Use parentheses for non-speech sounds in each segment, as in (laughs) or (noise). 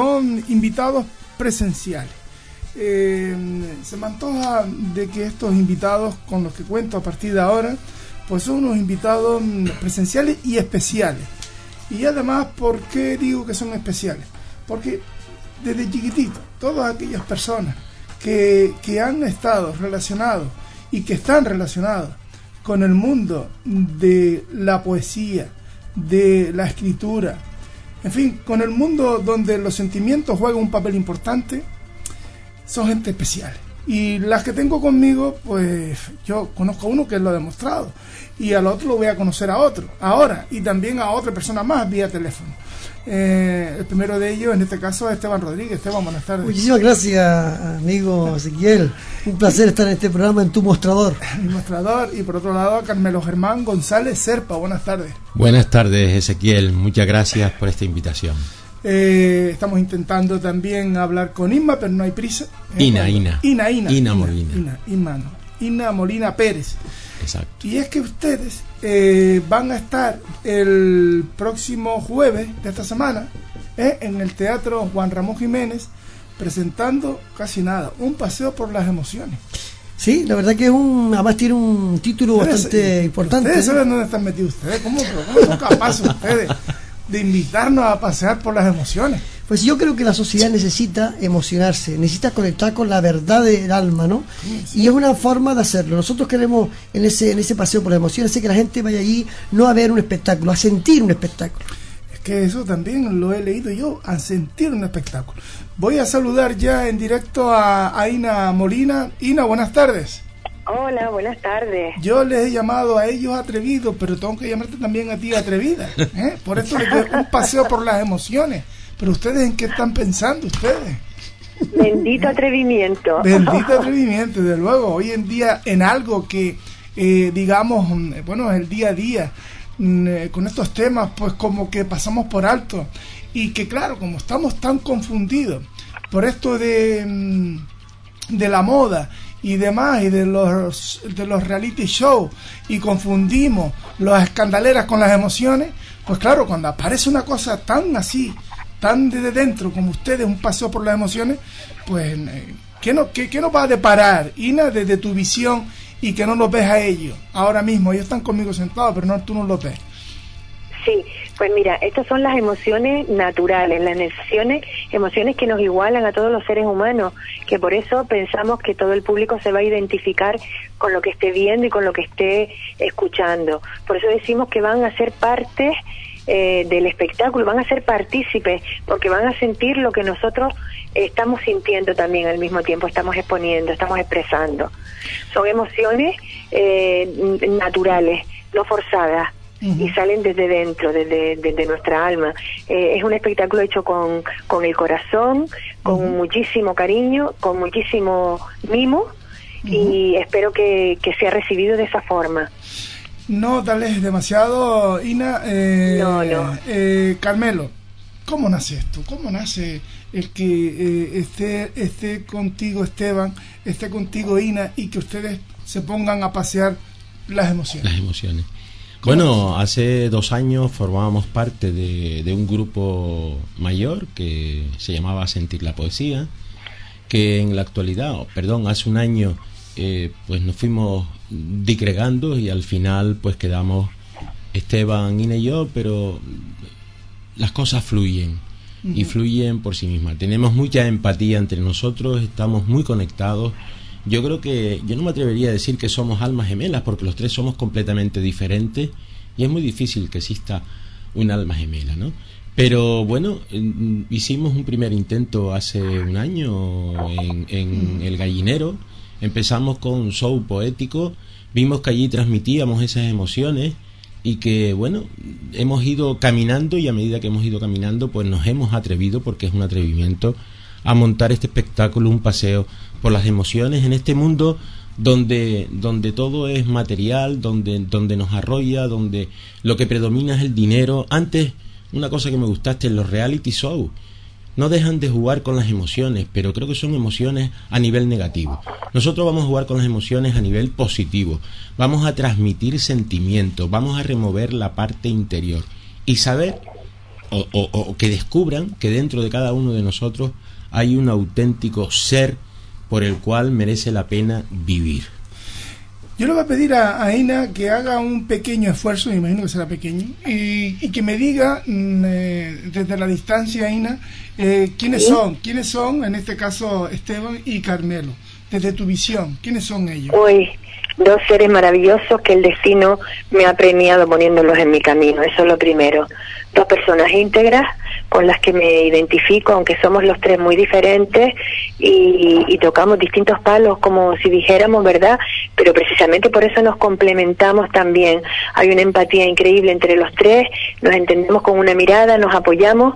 Son invitados presenciales. Eh, se me antoja de que estos invitados con los que cuento a partir de ahora, pues son unos invitados mm, presenciales y especiales. Y además, ¿por qué digo que son especiales? Porque desde chiquitito, todas aquellas personas que, que han estado relacionados y que están relacionados con el mundo de la poesía, de la escritura, en fin, con el mundo donde los sentimientos juegan un papel importante, son gente especial. Y las que tengo conmigo, pues yo conozco a uno que lo ha demostrado. Y al otro lo voy a conocer a otro, ahora. Y también a otra persona más vía teléfono. Eh, el primero de ellos, en este caso, es Esteban Rodríguez. Esteban, buenas tardes. Muchísimas gracias, amigo Ezequiel. Un placer estar en este programa en tu mostrador. (laughs) Mi mostrador. Y por otro lado, a Carmelo Germán González Serpa. Buenas tardes. Buenas tardes, Ezequiel. Muchas gracias por esta invitación. Eh, estamos intentando también hablar con Inma, pero no hay prisa. Eh, Ina, bueno, Ina. Ina, Ina. Ina. Ina, Inma, no. Ina Molina Pérez. Exacto. Y es que ustedes eh, van a estar el próximo jueves de esta semana eh, en el Teatro Juan Ramón Jiménez presentando casi nada, un paseo por las emociones. Sí, la verdad que es un, además tiene un título bastante importante. Ustedes saben dónde están metidos ustedes, ¿cómo, cómo son capaces ustedes de invitarnos a pasear por las emociones? Pues yo creo que la sociedad necesita emocionarse, necesita conectar con la verdad del alma, ¿no? Y es una forma de hacerlo. Nosotros queremos en ese, en ese paseo por las emociones hacer que la gente vaya allí no a ver un espectáculo, a sentir un espectáculo. Es que eso también lo he leído yo, a sentir un espectáculo. Voy a saludar ya en directo a, a Ina Molina. Ina, buenas tardes. Hola, buenas tardes. Yo les he llamado a ellos atrevidos, pero tengo que llamarte también a ti atrevida. ¿eh? Por eso les doy un paseo por las emociones. Pero ustedes en qué están pensando ustedes? Bendito atrevimiento. Bendito (laughs) atrevimiento, desde luego. Hoy en día en algo que, eh, digamos, mm, bueno, es el día a día, mm, eh, con estos temas, pues como que pasamos por alto. Y que claro, como estamos tan confundidos por esto de, mm, de la moda y demás, y de los, de los reality shows, y confundimos las escandaleras con las emociones, pues claro, cuando aparece una cosa tan así, tan desde dentro como ustedes, un paseo por las emociones, pues, eh, ¿qué, no, qué, qué nos va a deparar, Ina, desde tu visión y que no los ves a ellos ahora mismo? Ellos están conmigo sentados, pero no, tú no los ves. Sí, pues mira, estas son las emociones naturales, las emociones, emociones que nos igualan a todos los seres humanos, que por eso pensamos que todo el público se va a identificar con lo que esté viendo y con lo que esté escuchando. Por eso decimos que van a ser parte eh, del espectáculo, van a ser partícipes, porque van a sentir lo que nosotros estamos sintiendo también al mismo tiempo, estamos exponiendo, estamos expresando. Son emociones eh, naturales, no forzadas y salen desde dentro, desde, desde nuestra alma. Eh, es un espectáculo hecho con, con el corazón, con muchísimo cariño, con muchísimo mimo y espero que, que sea recibido de esa forma. No tal vez demasiado, Ina. Eh, No, no. eh, Carmelo, ¿cómo nace esto? ¿Cómo nace el que eh, esté, esté contigo Esteban, esté contigo Ina y que ustedes se pongan a pasear las emociones? Las emociones. Bueno, hace dos años formábamos parte de, de un grupo mayor que se llamaba Sentir la Poesía, que en la actualidad, perdón, hace un año, eh, pues nos fuimos digregando y al final pues quedamos Esteban, Ina y yo, pero las cosas fluyen y fluyen por sí mismas. Tenemos mucha empatía entre nosotros, estamos muy conectados. Yo creo que yo no me atrevería a decir que somos almas gemelas porque los tres somos completamente diferentes y es muy difícil que exista un alma gemela, ¿no? Pero bueno, en- hicimos un primer intento hace un año en, en El Gallinero. Empezamos con un show poético, vimos que allí transmitíamos esas emociones y que, bueno, hemos ido caminando y a medida que hemos ido caminando, pues nos hemos atrevido, porque es un atrevimiento, a montar este espectáculo, un paseo por las emociones en este mundo donde, donde todo es material, donde, donde nos arrolla, donde lo que predomina es el dinero. Antes, una cosa que me gustaste los reality shows, no dejan de jugar con las emociones, pero creo que son emociones a nivel negativo. Nosotros vamos a jugar con las emociones a nivel positivo, vamos a transmitir sentimientos, vamos a remover la parte interior y saber o, o que descubran que dentro de cada uno de nosotros hay un auténtico ser por el cual merece la pena vivir. Yo le voy a pedir a, Aina que haga un pequeño esfuerzo, me imagino que será pequeño, y, que me diga mm, eh, desde la distancia, Aina, eh, quiénes son, quiénes son, en este caso Esteban y Carmelo, desde tu visión, quiénes son ellos. Hoy, dos seres maravillosos que el destino me ha premiado poniéndolos en mi camino, eso es lo primero. Dos personas íntegras con las que me identifico, aunque somos los tres muy diferentes y, tocamos distintos palos, como si dijéramos, ¿verdad? Pero precisamente por eso nos complementamos también. Hay una empatía increíble entre los tres, nos entendemos con una mirada, nos apoyamos.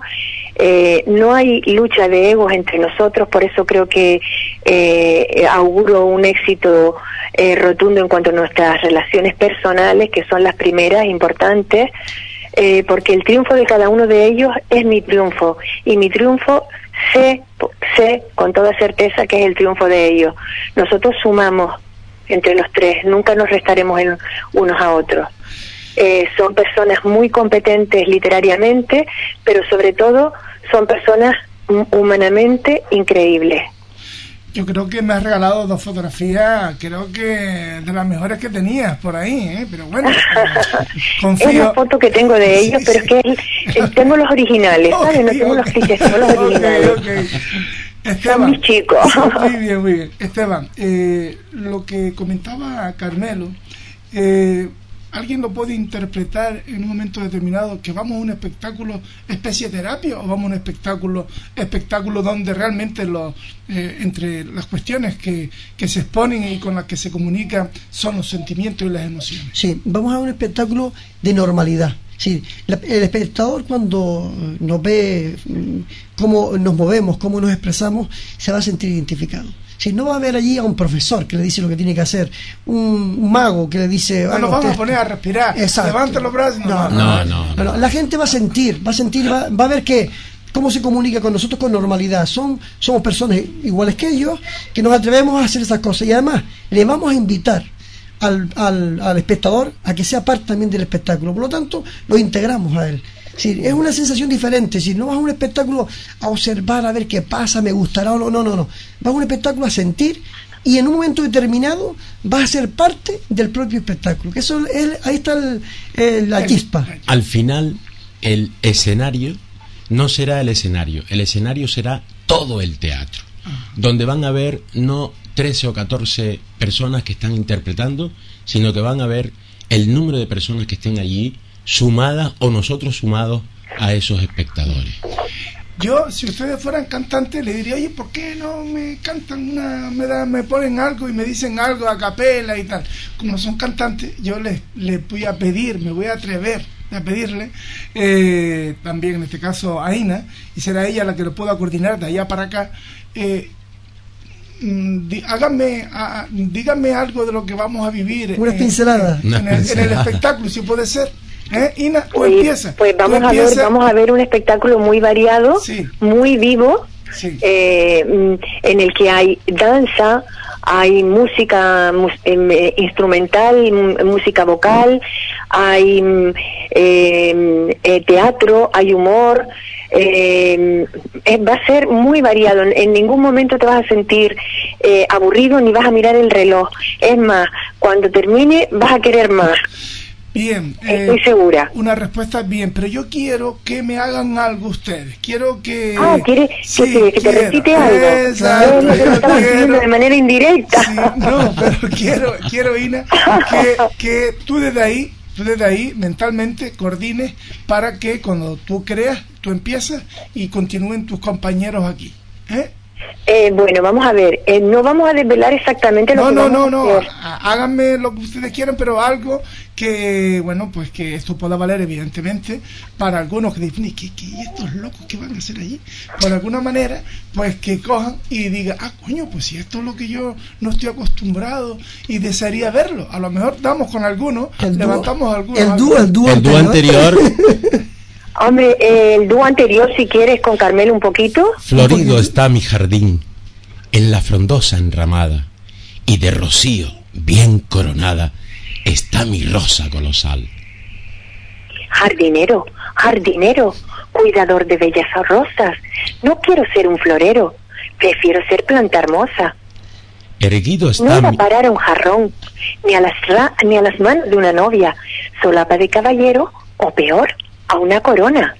Eh, no hay lucha de egos entre nosotros, por eso creo que eh, auguro un éxito eh, rotundo en cuanto a nuestras relaciones personales, que son las primeras importantes. Eh, porque el triunfo de cada uno de ellos es mi triunfo y mi triunfo sé, sé con toda certeza que es el triunfo de ellos. Nosotros sumamos entre los tres, nunca nos restaremos en unos a otros. Eh, son personas muy competentes literariamente, pero sobre todo son personas humanamente increíbles. Yo creo que me has regalado dos fotografías, creo que de las mejores que tenías por ahí, ¿eh? pero bueno, (laughs) confío. Es la foto que tengo de ellos, pero es que tengo los originales, ¿sabes? no tengo los clichés, tengo los (laughs) originales. Esteban, Son mis chicos. Muy bien, muy bien. Esteban, eh, lo que comentaba Carmelo, eh, alguien lo puede interpretar en un momento determinado que vamos a un espectáculo especie terapia o vamos a un espectáculo espectáculo donde realmente lo, eh, entre las cuestiones que, que, se exponen y con las que se comunican son los sentimientos y las emociones. Sí, vamos a un espectáculo de normalidad. Sí, el espectador cuando nos ve mm, cómo nos movemos, cómo nos expresamos, se va a sentir identificado. Si no va a haber allí a un profesor que le dice lo que tiene que hacer, un, mago que le dice. No nos vamos a poner a respirar. Levanta los brazos. No no no, La gente va a sentir, va a sentir, va, va a ver que cómo se comunica con nosotros con normalidad. Son, somos personas iguales que ellos, que nos atrevemos a hacer esas cosas. Y además, le vamos a invitar al, al, al espectador a que sea parte también del espectáculo. Por lo tanto, lo integramos a él. Es una sensación diferente. Si no vas a un espectáculo a observar, a ver qué pasa, me gustará o no, no, no, no. Vas a un espectáculo a sentir y en un momento determinado vas a ser parte del propio espectáculo. Que eso es, ahí está la chispa. Al final, el escenario no será el escenario, el escenario será todo el teatro, donde van a haber no 13 o 14 personas que están interpretando, sino que van a ver el número de personas que estén allí sumadas o nosotros sumados a esos espectadores. Yo, si ustedes fueran cantantes, le diría, oye, ¿por qué no me cantan una, me, da, me ponen algo y me dicen algo a capela y tal? Como son cantantes, yo les, les voy a pedir, me voy a atrever a pedirle, eh, también en este caso a Ina, y será ella la que lo pueda coordinar de allá para acá. Eh, mm, háganme, díganme algo de lo que vamos a vivir. Una pincelada. En, el, espectáculo, si puede ser. ¿Eh? Ina, pues, empieza. Pues vamos, a ver, vamos a ver un espectáculo muy variado, muy vivo, eh, mm, en el que hay danza, hay música em, eh, instrumental, música vocal, hay mm, em, eh, teatro, hay humor. Em, va a ser muy variado. En ningún momento te vas a sentir eh, aburrido ni vas a mirar el reloj. Es más, cuando termine vas a querer más. Bien, estoy eh, segura. Una respuesta bien, pero yo quiero que me hagan algo ustedes. Quiero que. Ah, quiere que, te, recite algo. Exacto, no, de manera indirecta. no, pero quiero, quiero Ina, que, que tú desde ahí, tú desde ahí mentalmente coordines para que cuando tú creas, tú empiezas y continúen tus compañeros aquí. ¿eh? Eh, bueno, vamos a ver, eh, no vamos a desvelar exactamente lo No, que no, vamos no, a no. há- Háganme lo que ustedes quieran, pero algo que, bueno, pues que esto pueda valer, evidentemente, para algunos que dicen, ¿y qué, estos locos que van a hacer allí? Por alguna manera, pues que cojan y digan, ah, coño, pues si esto es lo que yo no estoy acostumbrado y desearía verlo. A lo mejor damos con algunos, El dúo- levantamos algunos. El dúo, el dúo, El dúo anterior, (laughs) Hombre, el dúo anterior, si quieres, con Carmelo un poquito. florido está mi jardín, en la frondosa enramada, y de rocío bien coronada está mi rosa colosal. Jardinero, jardinero, cuidador de bellas rosas. No quiero ser un florero, prefiero ser planta hermosa. Erguido No está iba a parar a un jarrón, ni a las ra- ni a las manos de una novia, solapa de caballero, o peor, a una corona.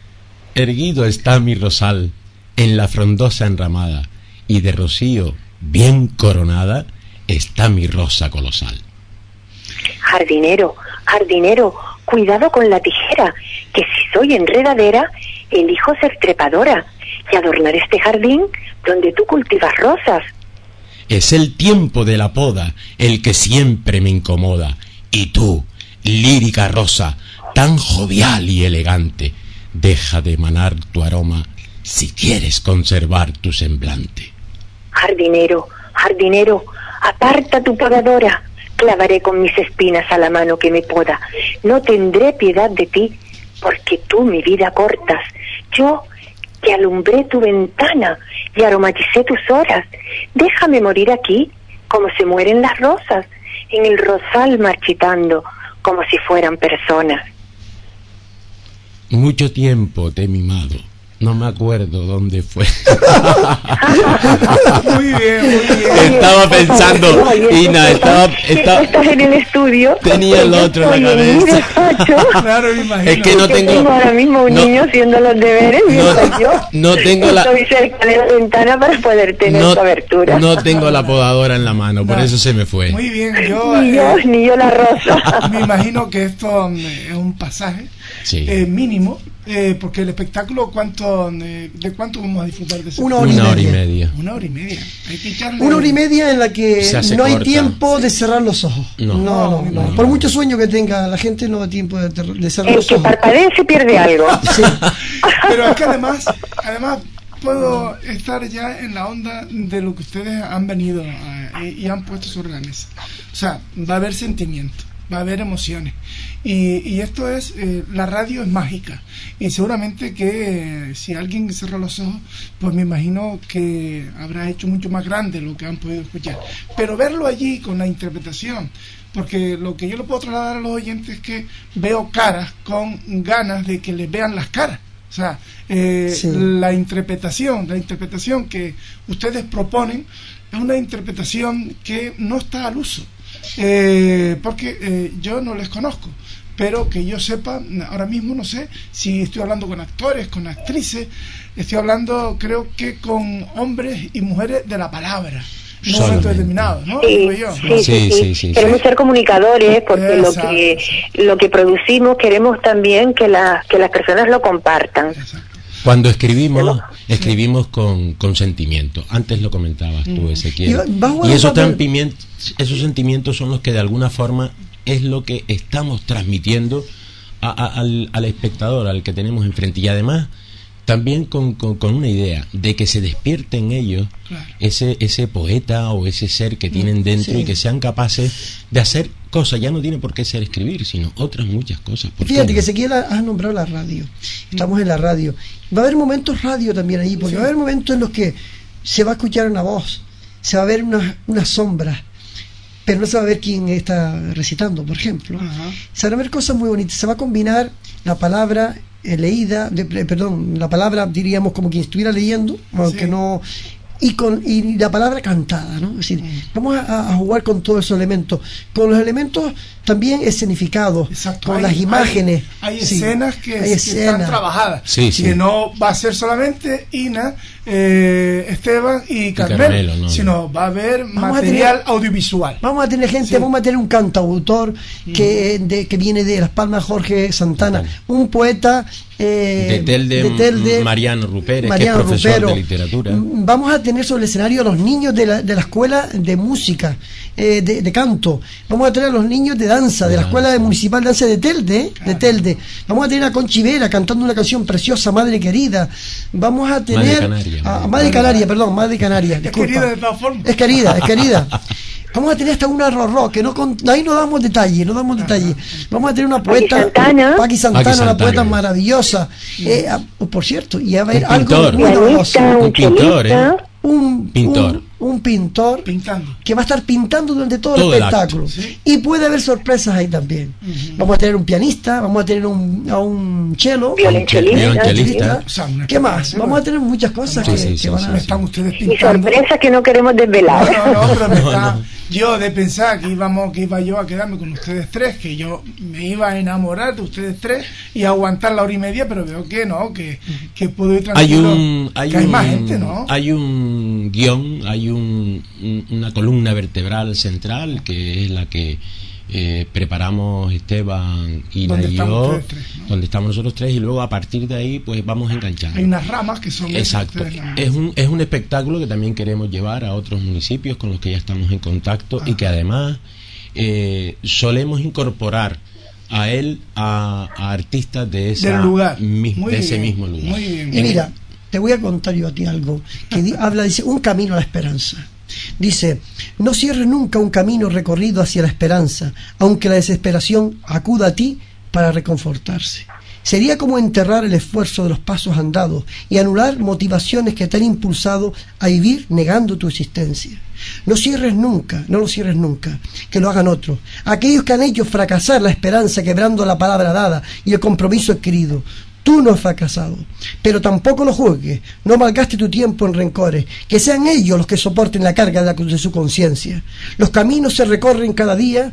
Erguido está mi rosal, en la frondosa enramada, y de rocío bien coronada está mi rosa colosal. Jardinero, jardinero, cuidado con la tijera, que si soy enredadera, elijo ser trepadora y adornar este jardín donde tú cultivas rosas. Es el tiempo de la poda el que siempre me incomoda, y tú, lírica rosa, tan jovial y elegante, deja de emanar tu aroma si quieres conservar tu semblante. Jardinero, jardinero, aparta tu podadora, clavaré con mis espinas a la mano que me poda. No tendré piedad de ti, porque tú mi vida cortas. Yo que alumbré tu ventana y aromaticé tus horas. Déjame morir aquí, como se mueren las rosas, en el rosal marchitando, como si fueran personas. Mucho tiempo te he mimado, no me acuerdo dónde fue. (laughs) Muy bien, muy bien. Estaba pensando, Ina, estaba, estás- estaba- estás en el estudio. Tenía el otro en la cabeza. Claro, me imagino. Es que no tengo- tengo ahora mismo un no- niño haciendo los deberes no- yo no tengo la- estoy cerca de la ventana para poder tener no, cobertura. no tengo la podadora en la mano, por No. eso se me fue. Muy bien, yo ni yo, eh, ni yo la rosa. me imagino que esto mm, es un pasaje Sí. eh, mínimo, eh, porque el espectáculo, ¿cuánto, eh, ¿de cuánto vamos a disfrutar de ese Una hora y Una hora y media. Una hora y media. Hay que echarle... Una hora y media en la que no hay corta. tiempo de cerrar los ojos. No. no, no, No, no. Por mucho sueño que tenga la gente, no da tiempo de, de cerrar El los que ojos. parpadee se pierde algo. (laughs) Sí. (laughs) Pero es que además, además puedo estar ya en la onda de lo que ustedes han venido a- y han puesto sobre la mesa. O sea, va a haber sentimiento, va a haber emociones. Y, y esto es, eh, la radio es mágica. Y seguramente que eh, si alguien cerró los ojos, pues me imagino que habrá hecho mucho más grande lo que han podido escuchar. Pero verlo allí con la interpretación, porque lo que yo le puedo trasladar a los oyentes es que veo caras con ganas de que les vean las caras. O sea, eh, Sí. la interpretación, la interpretación que ustedes proponen es una interpretación que no está al uso, eh, porque eh, yo no les conozco, pero que yo sepa, ahora mismo no sé si estoy hablando con actores, con actrices, estoy hablando creo que con hombres y mujeres de la palabra, en un momento determinado, ¿no? Sí, Digo yo. sí, sí, Sí, sí. sí, sí, Queremos sí. ser comunicadores porque lo que lo que producimos queremos también que las que las personas lo compartan. Cuando escribimos, escribimos con, con sentimiento. Antes lo comentabas tú, Ezequiel. Y Y esos, esos sentimientos son los que de alguna forma es lo que estamos transmitiendo a- a- al, al espectador, al que tenemos enfrente. Y además, también con, con- con una idea de que se despierte en ellos Claro. ese, ese poeta o ese ser que tienen dentro sí. y que sean capaces de hacer cosas. Ya no tiene por qué ser escribir, sino otras muchas cosas. ¿Por qué Fíjate no? que Ezequiel ha- has nombrado la radio. Estamos en la radio. Va a haber momentos radio también ahí, porque va a haber momentos en los que se va a escuchar una voz, se va a ver una, una sombra, pero no se va a ver quién está recitando, por ejemplo. Ajá. Se van a ver cosas muy bonitas. Se va a combinar la palabra leída, de- eh, perdón, la palabra diríamos como quien estuviera leyendo, aunque Sí. no y con y la palabra cantada, ¿no? Es decir, vamos a, a jugar con todos esos elementos, con los elementos también escenificados, Exacto. con Hay- las imágenes. Hay, hay Sí. escenas que, Hay que escenas. están trabajadas. Sí, sí. Que no va a ser solamente Ina, eh, Esteban y Carmelo, Carmelo, no, sino va a haber material tener- audiovisual. Vamos a tener gente, Sí. vamos a tener un cantautor que, de, que viene de Las Palmas, Jorge Santana, Santana. un poeta eh, de Telde, de Telde, Mariano Rupérez, Mariano que es profesor Rupero. de literatura. Mm, Vamos a tener sobre el escenario a los niños de la, de la escuela de música, eh, de, de canto. Vamos a tener a los niños de danza, de, De la escuela danza. municipal de danza de Telde, de Telde. Vamos a tener a Conchivera cantando una canción preciosa, Madre Querida. Vamos a tener Canaria, a- Madre Madre Canaria, perdón, Madre (laughs) Canaria. Es disculpa. querida de todas formas. Es querida, es querida. (laughs) Vamos a tener hasta una Rorró, que no con- ahí no damos detalles, no damos detalles. Vamos a tener una poeta, Santana. Paqui Santana, Paqui una Santana. poeta maravillosa. Eh, ah, por cierto, y va a haber Un algo pintor. muy Un un pintor. ¿eh? Un Pintor. Un, un pintor Pintando. que va a estar pintando durante todo, Todo el el acto, espectáculo. sí. Y puede haber sorpresas ahí también. Vamos a tener un pianista, vamos a tener un, a un cello. Violonchelista. ¿Qué más? Vamos a tener muchas cosas Sí, que, sí, que sí, van sí, a... sí. Están ustedes Y pintando. sorpresas que no queremos desvelar. no, no, pero me (laughs) No, está- no. yo de pensar que íbamos, que iba yo a quedarme con ustedes tres, que yo me iba a enamorar de ustedes tres y aguantar la hora y media, pero veo que no, que, que puedo ir hay tranquilo. un hay que hay un, más gente, ¿no? hay un guion hay un, un- una columna vertebral central que es la que eh, preparamos Esteban y Donde y estamos yo ustedes tres, ¿no? donde estamos nosotros tres y luego a partir de ahí pues vamos enganchando Hay unas ramas que son Exacto. Es un, es un espectáculo que también queremos llevar a otros municipios con los que ya estamos en contacto y que además eh, solemos incorporar a él a, a artistas de, esa Del lugar. de ese bien, mismo lugar. muy bien. Y mira, te voy a contar yo a ti algo que habla, dice, un camino a la esperanza. Dice, no cierres nunca un camino recorrido hacia la esperanza, aunque la desesperación acuda a ti para reconfortarse. Sería como enterrar el esfuerzo de los pasos andados y anular motivaciones que te han impulsado a vivir negando tu existencia. No cierres nunca, no lo cierres nunca, que lo hagan otros. Aquellos que han hecho fracasar la esperanza quebrando la palabra dada y el compromiso adquirido. Tú no has fracasado, pero tampoco lo juzgues, no malgaste tu tiempo en rencores, que sean ellos los que soporten la carga de, la- de su conciencia. Los caminos se recorren cada día,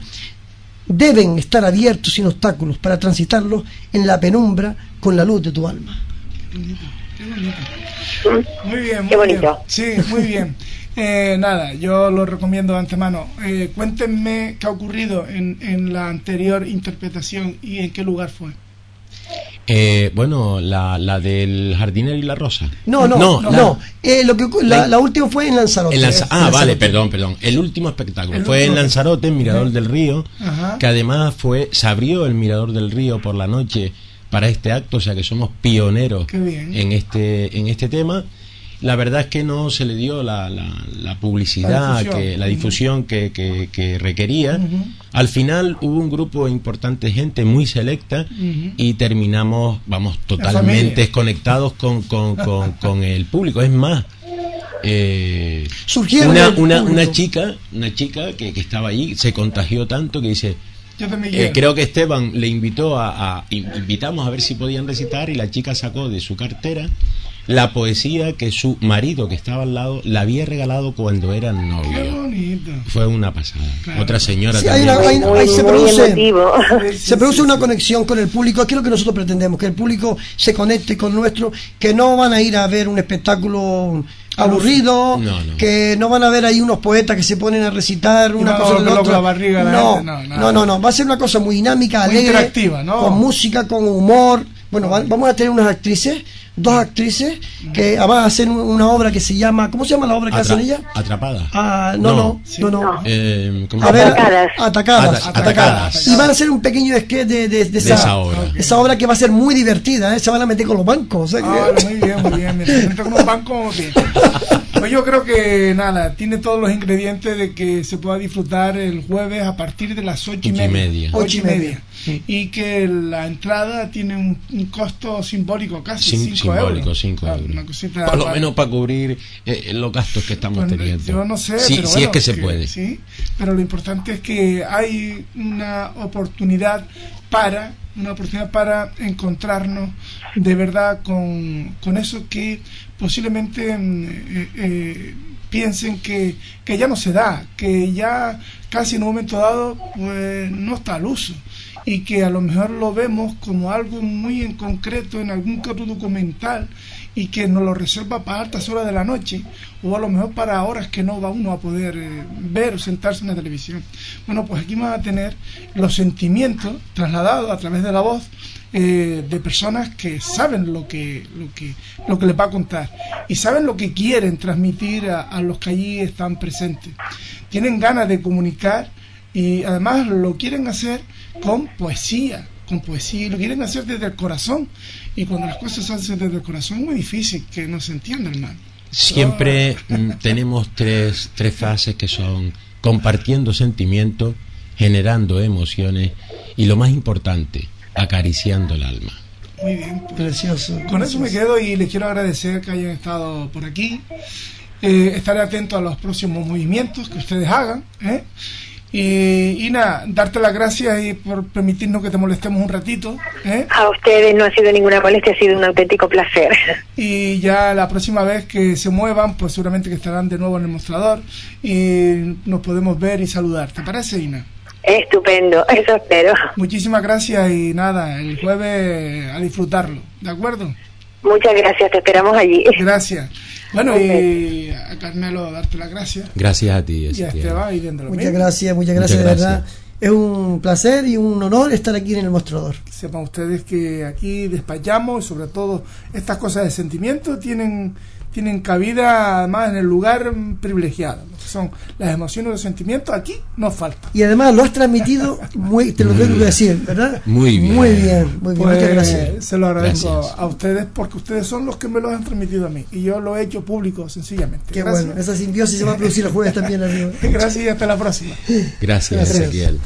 deben estar abiertos sin obstáculos para transitarlos en la penumbra con la luz de tu alma. Muy bien, muy Qué bonito. bien. Sí, muy bien. Eh, nada, yo lo recomiendo de antemano. Eh, cuéntenme qué ha ocurrido en, en la anterior interpretación y en qué lugar fue. Eh, bueno, la, la del jardinero y la rosa. No, no, no. la- Eh, lo que, la, última fue en Lanzarote. en Lanza- En ah, vale, perdón, perdón. El último espectáculo El fue en. Lanzarote, en Mirador del Río, Ajá. que además fue se abrió el Mirador del Río por la noche para este acto, o sea que somos pioneros Qué bien. en este en este tema. La verdad es que no se le dio la, la, la publicidad, La difusión. que, la difusión que, que- que requería. Al final hubo un grupo importante de gente muy selecta y terminamos, vamos, totalmente desconectados con, con, con, con el público. Es más, eh, una, una, una chica, una chica que, que estaba allí se contagió tanto que dice, Yo también eh, creo que Esteban le invitó a, a- in- invitamos a ver si podían recitar y la chica sacó de su cartera la poesía que su marido que estaba al lado le había regalado cuando eran Qué novios. bonito. Fue una pasada. Claro. Otra señora Sí, hay también. una- hay- Muy, se produce- se produce una conexión con el público, que es lo que nosotros pretendemos, que el público se conecte con nuestro, que no van a ir a ver un espectáculo aburrido, No, no. que no van a ver ahí unos poetas que se ponen a recitar una a cosa loco otra. la la no, no, no, no, no, va a ser una cosa muy dinámica, Muy alegre, interactiva, ¿no? con música, con humor. Bueno, va- vamos a tener unas actrices, dos actrices, que van a hacer un- una obra que se llama, ¿cómo se llama la obra que Atra- hacen ellas? Atrapada. Ah, no, no, Sí. no, no. No. Eh, ¿cómo A se ver, llama? Atacadas. atacadas, Ata- atacadas. Y van a hacer un pequeño sketch de, de, de esa, esa obra. esa obra que va a ser muy divertida, ¿eh? se van a meter con los bancos. que- Ah, muy bien, muy bien. Me siento como un banco bien. (laughs) Pues yo creo que nada, tiene todos los ingredientes de que se pueda disfrutar el jueves a partir de las ocho y Ocho y media. media. Ocho y media. Sí. Y que la entrada tiene un, un costo simbólico, casi Sim- 5 euros. simbólico, 5 Ah, euros. Una cosita Por lo para- menos para cubrir eh, los gastos que estamos Pues, teniendo. Yo no sé, Sí, pero sí bueno, es que se puede. Sí, pero lo importante es que hay una oportunidad para una oportunidad para encontrarnos de verdad con, con eso que posiblemente mm, eh, eh, piensen que, que ya no se da, que ya casi en un momento dado pues no está al uso y que a lo mejor lo vemos como algo muy en concreto en algún caso documental y que nos lo reserva para altas horas de la noche o a lo mejor para horas que no va uno a poder eh, ver o sentarse en la televisión. Bueno, pues aquí van a tener los sentimientos trasladados a través de la voz eh, de personas que saben lo que, lo que, lo que les va a contar y saben lo que quieren transmitir a, a los que allí están presentes. Tienen ganas de comunicar y además lo quieren hacer con poesía, con poesía lo quieren hacer desde el corazón. Y cuando las cosas se hacen desde el corazón es muy difícil que no se entienda, hermano. Siempre mm, tenemos tres, tres fases que son compartiendo sentimientos, generando emociones y lo más importante, acariciando el alma. Muy bien. Precioso. Con eso me quedo y les quiero agradecer que hayan estado por aquí. Eh, estaré atento a los próximos movimientos que ustedes hagan. ¿eh? Y, y nada, darte las gracias y por permitirnos que te molestemos un ratito. ¿eh? A ustedes no ha sido ninguna molestia, ha sido un auténtico placer. Y ya la próxima vez que se muevan, pues seguramente que estarán de nuevo en el mostrador y nos podemos ver y saludar. ¿Te parece, Ina? Estupendo, (laughs) eso espero. Muchísimas gracias y nada, el jueves a disfrutarlo. ¿De acuerdo? Muchas gracias, te esperamos allí. Gracias. Bueno, y a Carmelo darte las gracias. Gracias a ti. Y a. Esteban y dentro Muchas gracias, muchas gracias, Muchas de verdad. Es un placer y un honor estar aquí en el mostrador. Sepan ustedes que aquí despachamos, sobre todo estas cosas de sentimiento, tienen, tienen cabida además en el lugar privilegiado. Lo que son las emociones y los sentimientos, aquí nos faltan. Y además lo has transmitido, muy, te lo tengo que decir, ¿verdad? Muy bien. Muy bien, muy bien. Pues muchas gracias. se lo agradezco Gracias. a ustedes porque ustedes son los que me lo han transmitido a mí y yo lo he hecho público sencillamente. Qué gracias. bueno. Esa simbiosis se va a producir el jueves también, amigo. (laughs) Gracias y hasta la próxima. Gracias, Gracias. Ezequiel.